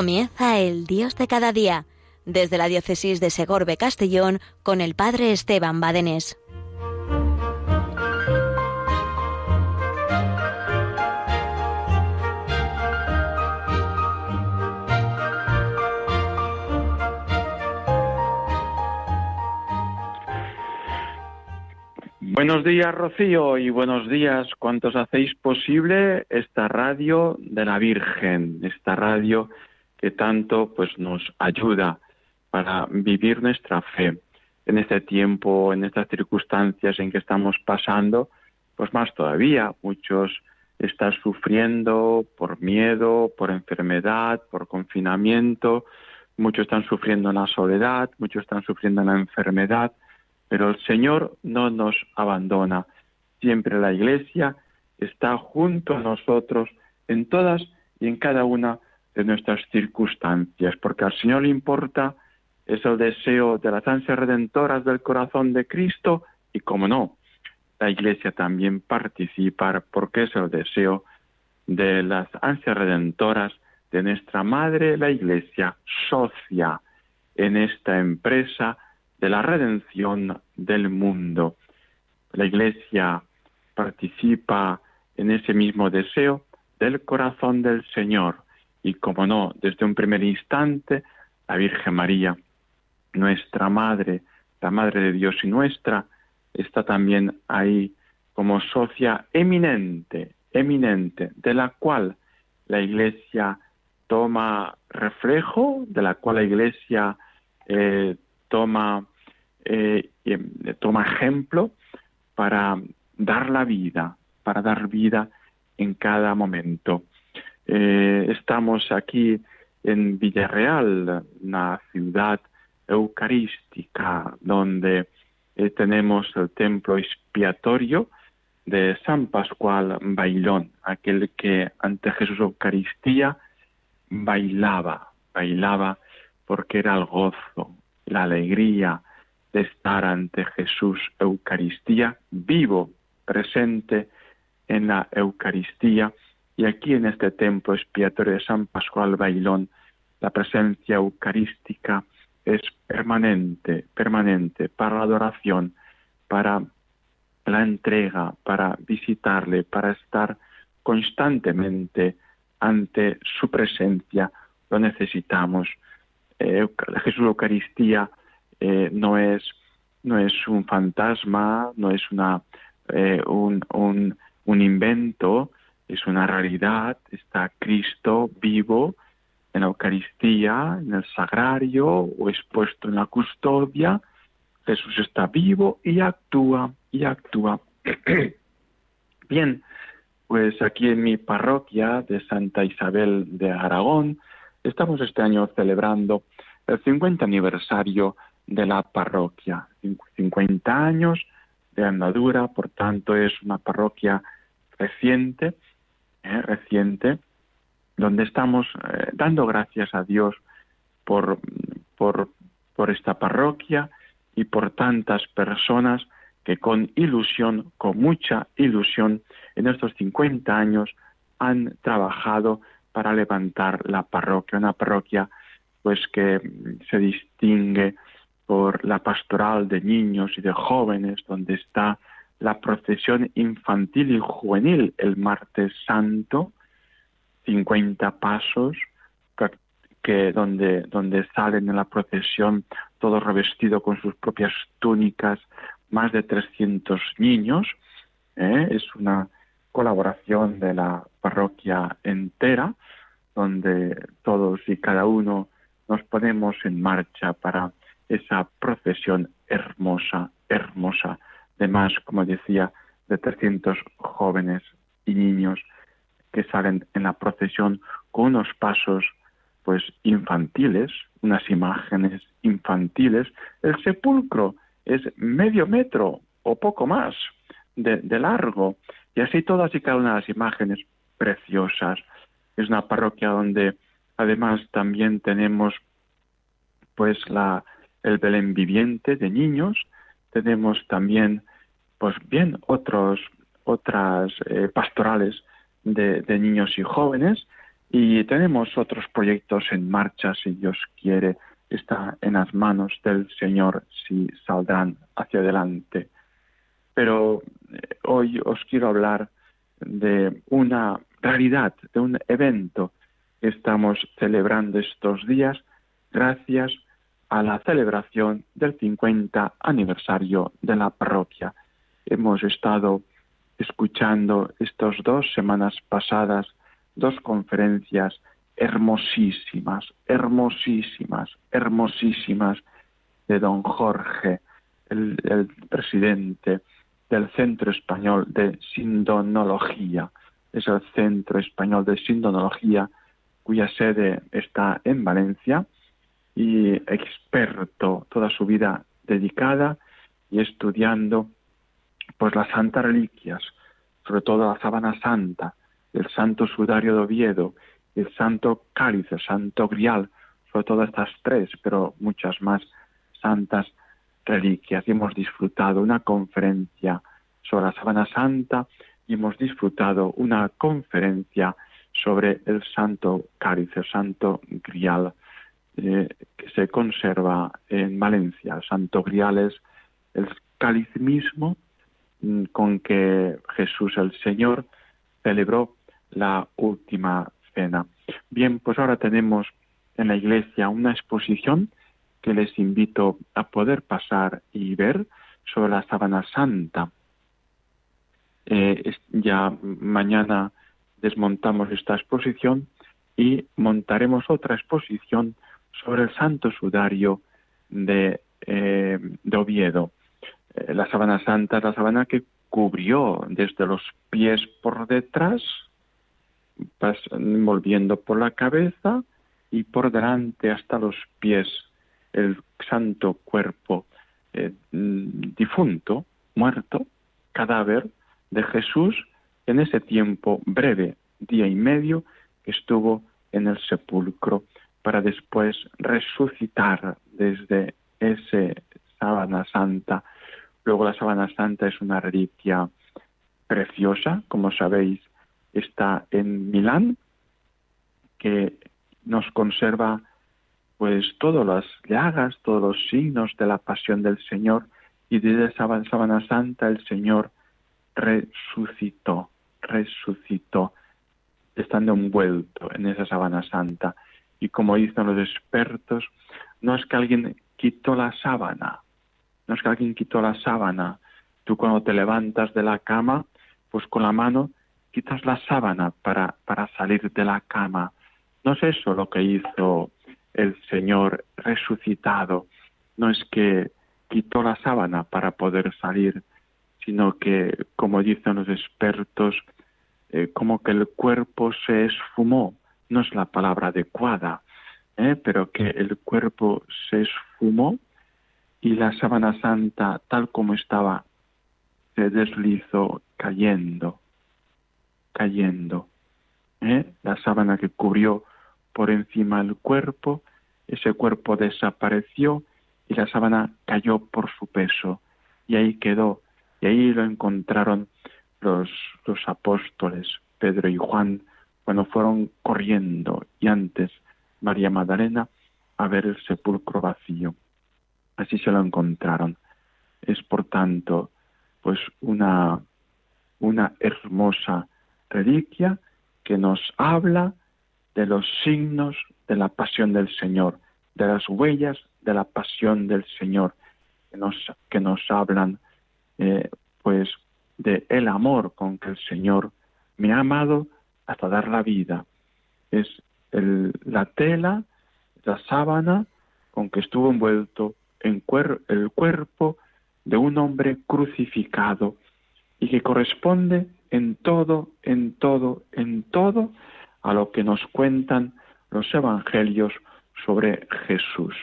Comienza el Dios de cada día, desde la diócesis de Segorbe Castellón con el Padre Esteban Badenés. Buenos días, Rocío, y buenos días, cuantos hacéis posible esta radio de la Virgen, esta radio que tanto pues nos ayuda para vivir nuestra fe en este tiempo, en estas circunstancias en que estamos pasando, pues más todavía, muchos están sufriendo por miedo, por enfermedad, por confinamiento, muchos están sufriendo en la soledad, muchos están sufriendo en la enfermedad, pero el Señor no nos abandona. Siempre la Iglesia está junto a nosotros en todas y en cada una de nuestras circunstancias, porque al Señor le importa es el deseo de las ansias redentoras del corazón de Cristo y, como no, la Iglesia también participa porque es el deseo de las ansias redentoras de nuestra Madre, la Iglesia, socia en esta empresa de la redención del mundo. La Iglesia participa en ese mismo deseo del corazón del Señor y, como no, desde un primer instante, la Virgen María, nuestra Madre, la Madre de Dios y nuestra, está también ahí como socia eminente, eminente, de la cual la Iglesia toma reflejo, de la cual la Iglesia eh, toma eh, em, toma ejemplo para dar la vida, para dar vida en cada momento. Eh, estamos aquí en Villarreal, una ciudad eucarística donde eh, tenemos el templo expiatorio de San Pascual Bailón, aquel que ante Jesús Eucaristía bailaba, bailaba porque era el gozo, la alegría, de estar ante Jesús Eucaristía, vivo, presente en la Eucaristía, y aquí en este templo expiatorio de San Pascual Bailón, la presencia eucarística es permanente, permanente, para la adoración, para la entrega, para visitarle, para estar constantemente ante su presencia, lo necesitamos. Eh, Jesús Eucaristía eh, no es no es un fantasma, no es una eh, un, un, un invento, es una realidad, está Cristo vivo en la Eucaristía, en el sagrario o expuesto en la custodia, Jesús está vivo y actúa y actúa. Bien, pues aquí en mi parroquia de Santa Isabel de Aragón estamos este año celebrando el 50 aniversario de la parroquia. 50 años de andadura, por tanto es una parroquia reciente, eh, reciente, donde estamos eh, dando gracias a Dios por, por, por esta parroquia y por tantas personas que con ilusión, con mucha ilusión, en estos 50 años han trabajado para levantar la parroquia, una parroquia pues que se distingue por la pastoral de niños y de jóvenes, donde está la procesión infantil y juvenil el martes santo, 50 pasos, que donde, donde salen en la procesión todos revestidos con sus propias túnicas, más de 300 niños. ¿eh? Es una colaboración de la parroquia entera, donde todos y cada uno nos ponemos en marcha para esa procesión hermosa, hermosa, de más, como decía, de 300 jóvenes y niños que salen en la procesión con unos pasos pues infantiles, unas imágenes infantiles. El sepulcro es medio metro o poco más de, de largo y así todas y cada una de las imágenes preciosas. Es una parroquia donde además también tenemos pues la, el Belén viviente de niños, tenemos también, pues bien, otros, otras eh, pastorales de, niños y jóvenes, Y tenemos otros proyectos en marcha, si Dios quiere, está en las manos del Señor si saldrán hacia adelante. Pero eh, hoy os quiero hablar de una realidad, de un evento que estamos celebrando estos días gracias a la celebración del 50 aniversario de la parroquia. Hemos estado escuchando estas dos semanas pasadas dos conferencias hermosísimas, hermosísimas, hermosísimas de don Jorge, el, presidente del Centro Español de Sindonología. Es el Centro Español de Sindonología cuya sede está en Valencia y experto toda su vida dedicada y estudiando pues las santas reliquias, sobre todo la sábana santa, el santo sudario de Oviedo, el santo cáliz, el santo grial, sobre todo estas tres, pero muchas más santas reliquias. Y hemos disfrutado una conferencia sobre la sábana santa y hemos disfrutado una conferencia sobre el santo cáliz, el santo grial, eh, que se conserva en Valencia. El santo grial es el cáliz mismo con que Jesús el Señor celebró la última cena. Bien, pues ahora tenemos en la iglesia una exposición que les invito a poder pasar y ver sobre la sábana santa. Eh, ya mañana desmontamos esta exposición y montaremos otra exposición sobre el santo sudario de, eh, de Oviedo. Eh, la sábana santa la sábana que cubrió desde los pies por detrás volviendo por la cabeza y por delante hasta los pies el santo cuerpo eh, difunto, muerto, cadáver de Jesús en ese tiempo breve, día y medio, que estuvo en el sepulcro para después resucitar desde ese sábana santa. Luego la sábana santa es una reliquia preciosa, como sabéis, está en Milán, que nos conserva pues todas las llagas, todos los signos de la pasión del Señor y desde sábana santa el Señor resucitó, resucitó, estando envuelto en esa sábana santa. Y como dicen los expertos, no es que alguien quitó la sábana, no es que alguien quitó la sábana. Tú cuando te levantas de la cama, pues con la mano quitas la sábana para, para salir de la cama. No es eso lo que hizo el Señor resucitado. No es que quitó la sábana para poder salir, sino que, como dicen los expertos, eh, como que el cuerpo se esfumó. No es la palabra adecuada, ¿eh? pero que el cuerpo se esfumó y la sábana santa, tal como estaba, se deslizó cayendo cayendo. ¿eh? La sábana que cubrió por encima el cuerpo, ese cuerpo desapareció y la sábana cayó por su peso. Y ahí quedó. Y ahí lo encontraron los, los apóstoles, Pedro y Juan, cuando fueron corriendo y antes María Magdalena a ver el sepulcro vacío. Así se lo encontraron. Es por tanto, pues una, una hermosa reliquia que nos habla de los signos de la pasión del Señor, de las huellas de la pasión del Señor, que nos, que nos hablan eh, pues de el amor con que el Señor me ha amado hasta dar la vida. Es el, la tela, la sábana con que estuvo envuelto en el cuerpo de un hombre crucificado y que corresponde en todo, en todo, en todo a lo que nos cuentan los evangelios sobre Jesús,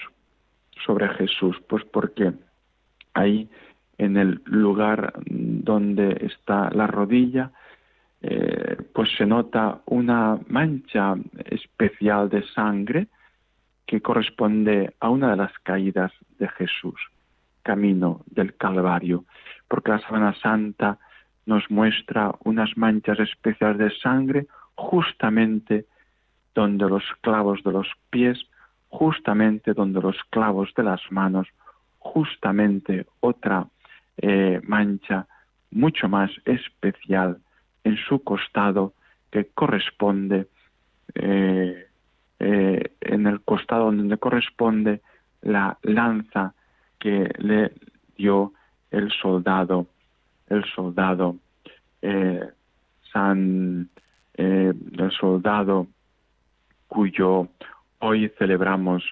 sobre Jesús, pues porque ahí en el lugar donde está la rodilla, eh, pues se nota una mancha especial de sangre que corresponde a una de las caídas de Jesús, camino del Calvario, porque la Sábana Santa nos muestra unas manchas especiales de sangre justamente donde los clavos de los pies, justamente donde los clavos de las manos, justamente otra eh, mancha mucho más especial en su costado que corresponde eh, eh, en el costado donde corresponde la lanza que le dio el soldado el soldado San el soldado cuyo hoy celebramos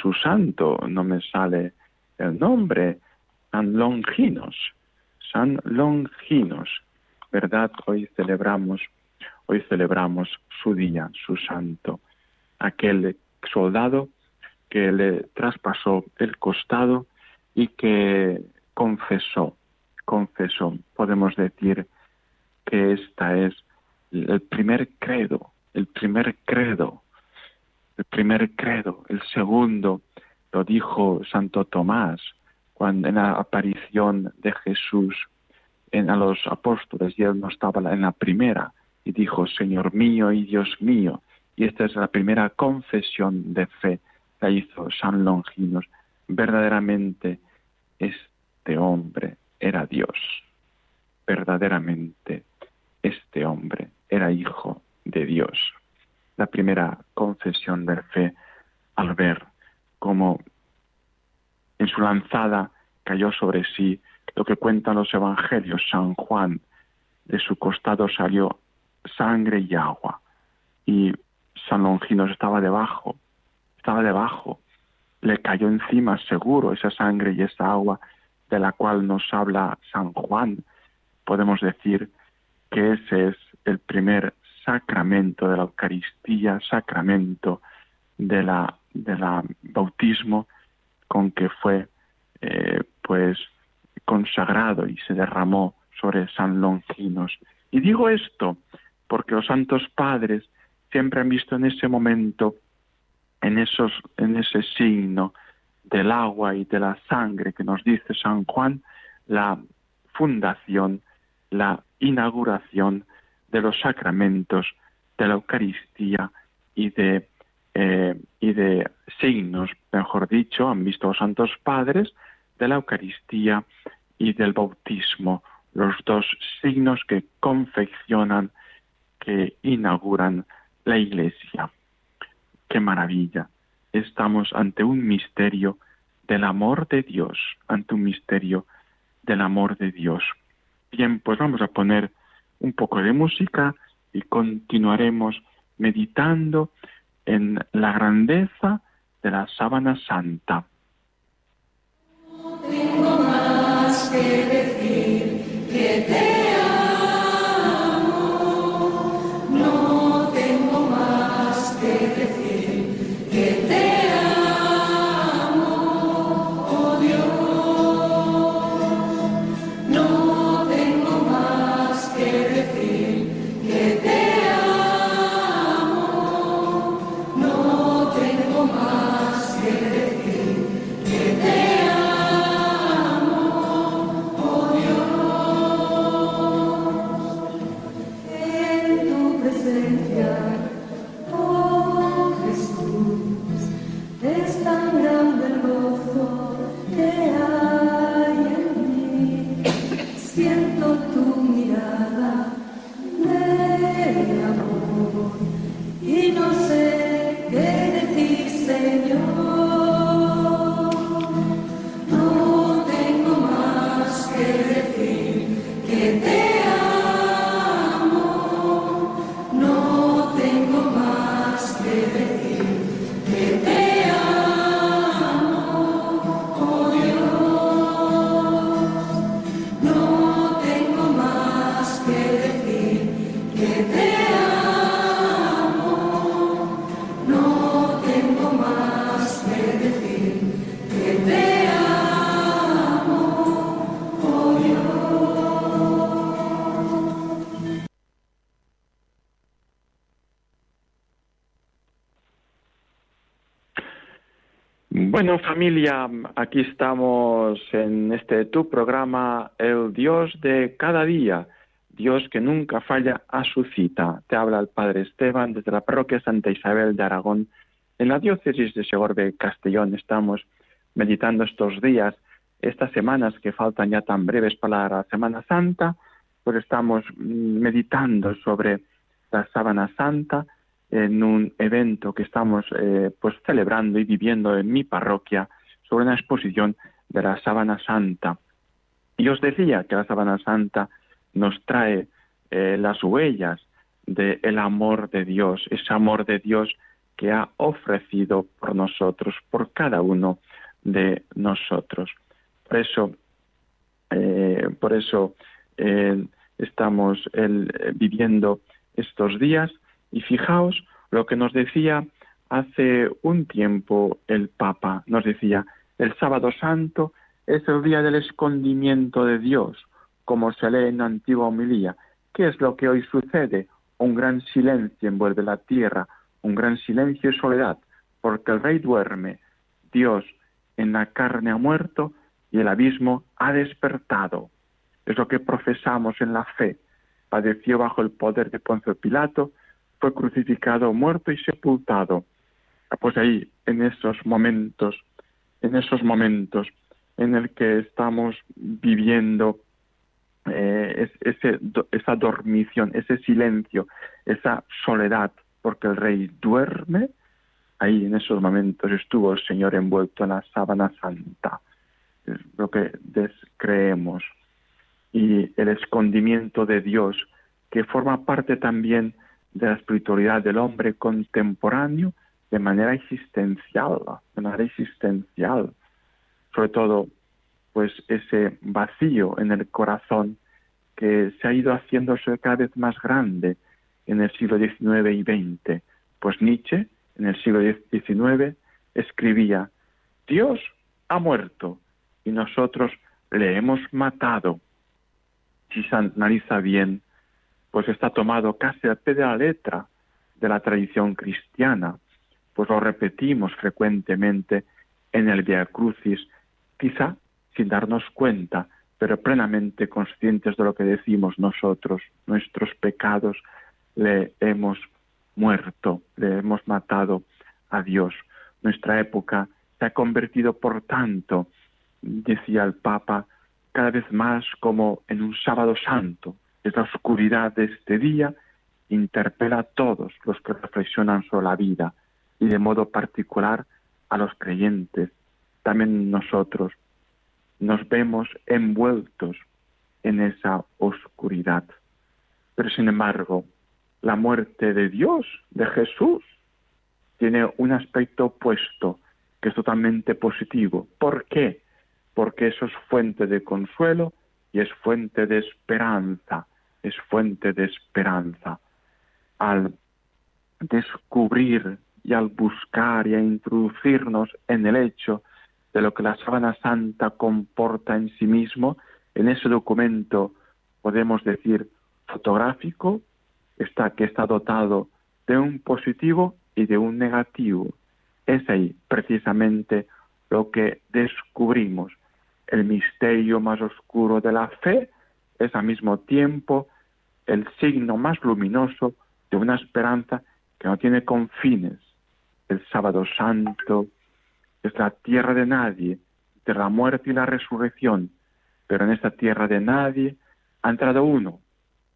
su santo no me sale el nombre San Longinos San Longinos, ¿verdad? Hoy celebramos, hoy celebramos su día, su santo, aquel soldado que le traspasó el costado y que confesó, confesó, podemos decir que esta es el primer credo, el primer credo, el primer credo, el segundo lo dijo Santo Tomás, cuando en la aparición de Jesús en, a los apóstoles y él no estaba en la primera y dijo, Señor mío y Dios mío. Y esta es la primera confesión de fe que hizo San Longinos. Verdaderamente este hombre era Dios. Verdaderamente este hombre era hijo de Dios. La primera confesión de fe al ver cómo en su lanzada cayó sobre sí lo que cuentan los evangelios. San Juan, de su costado salió sangre y agua. Y San Longinos estaba debajo, estaba debajo. Le cayó encima seguro esa sangre y esa agua de la cual nos habla San Juan. Podemos decir que ese es el primer sacramento de la Eucaristía, sacramento de la, bautismo con que fue eh, pues consagrado y se derramó sobre San Longinos. Y digo esto porque los santos padres siempre han visto en ese momento, en, esos, en ese signo del agua y de la sangre que nos dice San Juan, la fundación, la inauguración de los sacramentos de la Eucaristía y de, eh, y de signos, mejor dicho, han visto los santos padres de la Eucaristía y del bautismo, los dos signos que confeccionan, que inauguran la Iglesia. ¡Qué maravilla! Estamos ante un misterio del amor de Dios, ante un misterio del amor de Dios. Bien, pues vamos a poner un poco de música y continuaremos meditando en la grandeza de la sábana santa. que Bueno, familia, aquí estamos en este tu programa, El Dios de cada día, Dios que nunca falla a su cita. Te habla el Padre Esteban desde la parroquia Santa Isabel de Aragón. En la diócesis de Segorbe, Castellón, estamos meditando estos días, estas semanas que faltan ya tan breves para la Semana Santa, pues estamos mm, meditando sobre la Sábana Santa en un evento que estamos eh, pues celebrando y viviendo en mi parroquia sobre una exposición de la Sábana Santa. Y os decía que la Sábana Santa nos trae eh, las huellas del amor de Dios, ese amor de Dios que ha ofrecido por nosotros, por cada uno de nosotros. Por eso, eh, por eso estamos viviendo estos días y fijaos lo que nos decía hace un tiempo el Papa, nos decía, el sábado santo es el día del escondimiento de Dios, como se lee en la antigua homilía. ¿Qué es lo que hoy sucede? Un gran silencio envuelve la tierra, un gran silencio y soledad, porque el rey duerme, Dios en la carne ha muerto y el abismo ha despertado. Es lo que profesamos en la fe. Padeció bajo el poder de Poncio Pilato, fue crucificado, muerto y sepultado. Pues ahí, en esos momentos, en esos momentos en el que estamos viviendo eh, esa dormición, ese silencio, esa soledad, porque el rey duerme, ahí en esos momentos estuvo el Señor envuelto en la sábana santa, lo que descreemos, y el escondimiento de Dios, que forma parte también de la espiritualidad del hombre contemporáneo de manera existencial, de manera existencial, sobre todo pues ese vacío en el corazón que se ha ido haciéndose cada vez más grande en el siglo XIX y XX. Pues Nietzsche, en el siglo XIX, escribía, Dios ha muerto y nosotros le hemos matado. Si se analiza bien, pues está tomado casi al pie de la letra de la tradición cristiana, pues lo repetimos frecuentemente en el Via Crucis quizá sin darnos cuenta, pero plenamente conscientes de lo que decimos nosotros, nuestros pecados, le hemos muerto, le hemos matado a Dios. Nuestra época se ha convertido, por tanto, decía el Papa, cada vez más como en un sábado santo. Es la oscuridad de este día interpela a todos los que reflexionan sobre la vida y de modo particular a los creyentes también nosotros nos vemos envueltos en esa oscuridad. Pero sin embargo, la muerte de Dios, de Jesús, tiene un aspecto opuesto, que es totalmente positivo. ¿Por qué? Porque eso es fuente de consuelo y es fuente de esperanza, es fuente de esperanza. Al descubrir y al buscar y a introducirnos en el hecho de lo que la sábana santa comporta en sí mismo, en ese documento podemos decir fotográfico, está, que está dotado de un positivo y de un negativo. Es ahí precisamente lo que descubrimos. El misterio más oscuro de la fe es al mismo tiempo el signo más luminoso de una esperanza que no tiene confines. El sábado santo, es la tierra de nadie, de la muerte y la resurrección, pero en esta tierra de nadie ha entrado uno,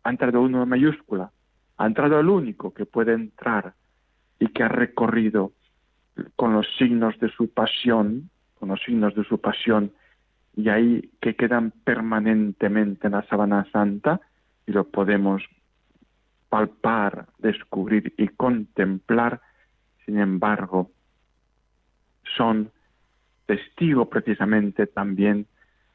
ha entrado uno en mayúscula, ha entrado el único que puede entrar y que ha recorrido con los signos de su pasión, con los signos de su pasión, y ahí que quedan permanentemente en la sábana santa y lo podemos palpar, descubrir y contemplar, sin embargo, son testigo precisamente también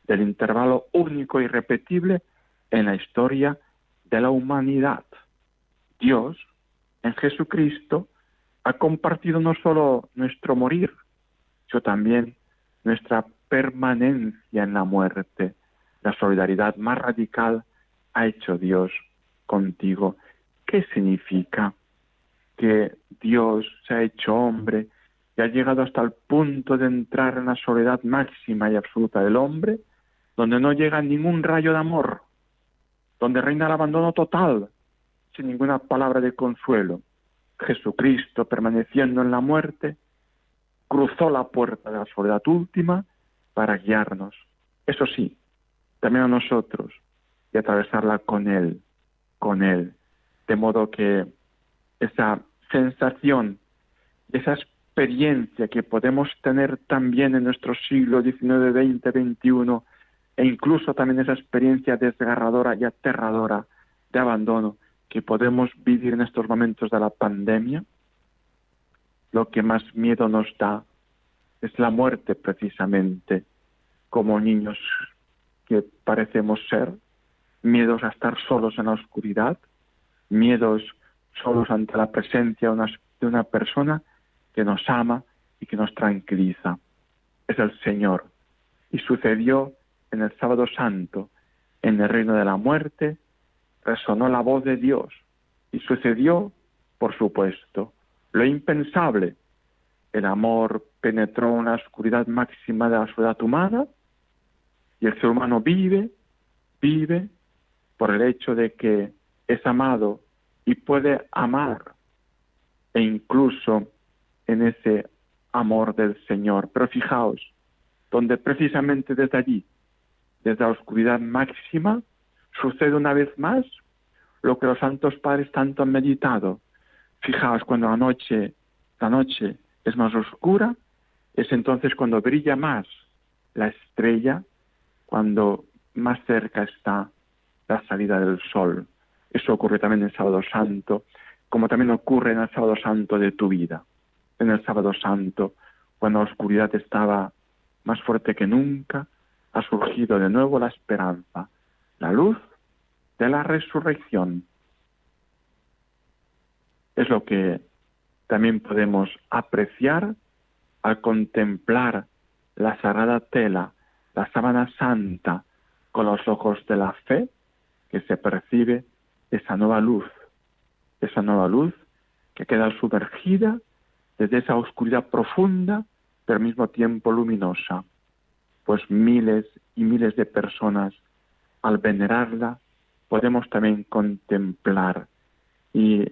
del intervalo único y repetible en la historia de la humanidad. Dios, en Jesucristo, ha compartido no solo nuestro morir, sino también nuestra permanencia en la muerte. La solidaridad más radical ha hecho Dios contigo. ¿Qué significa? Que Dios se ha hecho hombre ha llegado hasta el punto de entrar en la soledad máxima y absoluta del hombre, donde no llega ningún rayo de amor, donde reina el abandono total, sin ninguna palabra de consuelo. Jesucristo, permaneciendo en la muerte, cruzó la puerta de la soledad última para guiarnos. Eso sí, también a nosotros, y atravesarla con Él, con Él. De modo que esa sensación, esa experiencia que podemos tener también en nuestro siglo XIX, XX, XXI, e incluso también esa experiencia desgarradora y aterradora de abandono que podemos vivir en estos momentos de la pandemia, lo que más miedo nos da es la muerte precisamente, como niños que parecemos ser, miedos a estar solos en la oscuridad, miedos solos ante la presencia de una, persona que nos ama y que nos tranquiliza. Es el Señor. Y sucedió en el sábado santo, en el reino de la muerte, resonó la voz de Dios y sucedió, por supuesto, lo impensable. El amor penetró en la oscuridad máxima de la soledad humana y el ser humano vive, vive por el hecho de que es amado y puede amar e incluso en ese amor del Señor. Pero fijaos, donde precisamente desde allí desde la oscuridad máxima, sucede una vez más lo que los santos padres tanto han meditado. Fijaos, cuando la noche, la noche es más oscura, es entonces cuando brilla más la estrella, cuando más cerca está la salida del sol. Eso ocurre también en el sábado santo, como también ocurre en el sábado santo de tu vida. En el sábado santo, cuando la oscuridad estaba más fuerte que nunca, ha surgido de nuevo la esperanza, la luz de la resurrección. Es lo que también podemos apreciar al contemplar la sagrada tela, la sábana santa, con los ojos de la fe, que se percibe esa nueva luz, esa nueva luz que queda sumergida desde esa oscuridad profunda, pero al mismo tiempo luminosa. Pues miles y miles de personas al venerarla podemos también contemplar y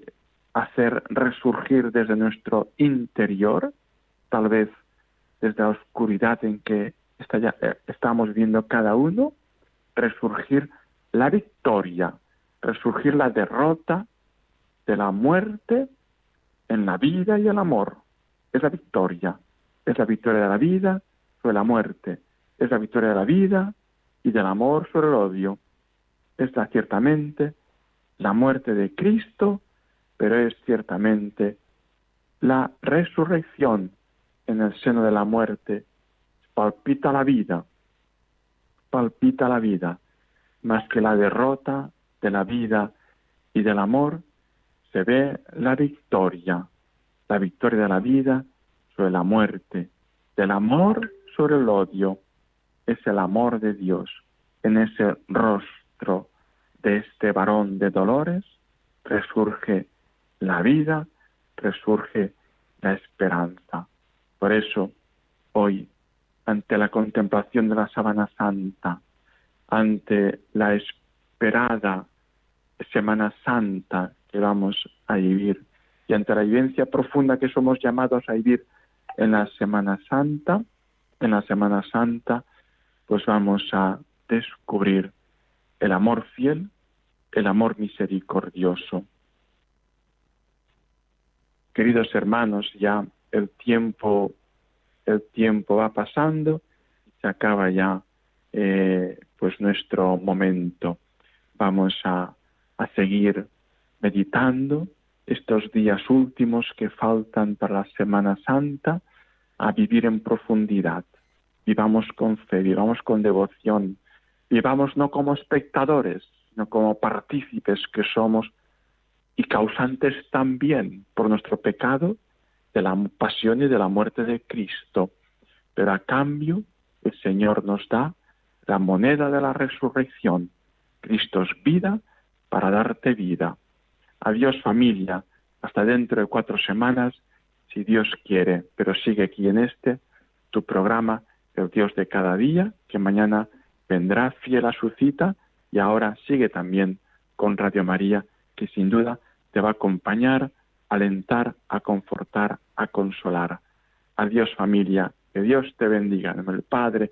hacer resurgir desde nuestro interior, tal vez desde la oscuridad en que eh, estamos viendo cada uno, resurgir la victoria, resurgir la derrota de la muerte en la vida y el amor. Es la victoria, es la victoria de la vida sobre la muerte, es la victoria de la vida y del amor sobre el odio. Es ciertamente la muerte de Cristo, pero es ciertamente la resurrección en el seno de la muerte. Palpita la vida, palpita la vida, más que la derrota de la vida y del amor, se ve la victoria, la victoria de la vida sobre la muerte, del amor sobre el odio es el amor de Dios en ese rostro de este varón de dolores, resurge la vida, resurge la esperanza. Por eso, hoy, ante la contemplación de la sábana santa, ante la esperada Semana Santa que vamos a vivir y ante la vivencia profunda que somos llamados a vivir en la Semana Santa, en la Semana Santa pues vamos a descubrir el amor fiel, el amor misericordioso. Queridos hermanos, ya el tiempo, el tiempo va pasando, se acaba ya eh, pues nuestro momento. Vamos a, a seguir meditando estos días últimos que faltan para la Semana Santa, a vivir en profundidad vivamos con fe, vivamos con devoción, vivamos no como espectadores, sino como partícipes que somos y causantes también por nuestro pecado de la pasión y de la muerte de Cristo. Pero a cambio el Señor nos da la moneda de la resurrección. Cristo es vida para darte vida. Adiós familia, hasta dentro de cuatro semanas, si Dios quiere, pero sigue aquí en este, tu programa el Dios de cada día, que mañana vendrá fiel a su cita y ahora sigue también con Radio María, que sin duda te va a acompañar, alentar, a confortar, a consolar. Adiós familia, que Dios te bendiga, del Padre,